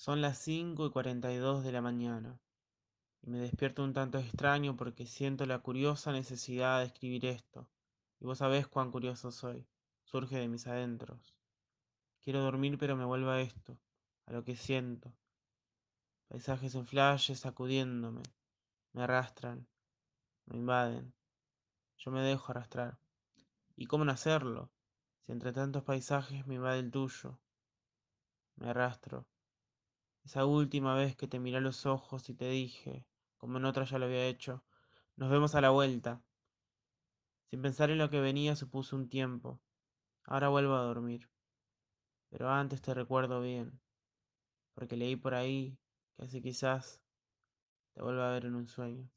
Son las cinco y cuarenta y dos de la mañana, y me despierto un tanto extraño porque siento la curiosa necesidad de escribir esto, y vos sabés cuán curioso soy, surge de mis adentros. Quiero dormir pero me vuelvo a esto, a lo que siento. Paisajes en flashes sacudiéndome, me arrastran, me invaden. Yo me dejo arrastrar. ¿Y cómo no hacerlo? Si entre tantos paisajes me invade el tuyo. Me arrastro. Esa última vez que te miré a los ojos y te dije, como en otra ya lo había hecho, nos vemos a la vuelta. Sin pensar en lo que venía supuse un tiempo. Ahora vuelvo a dormir. Pero antes te recuerdo bien, porque leí por ahí que así quizás te vuelva a ver en un sueño.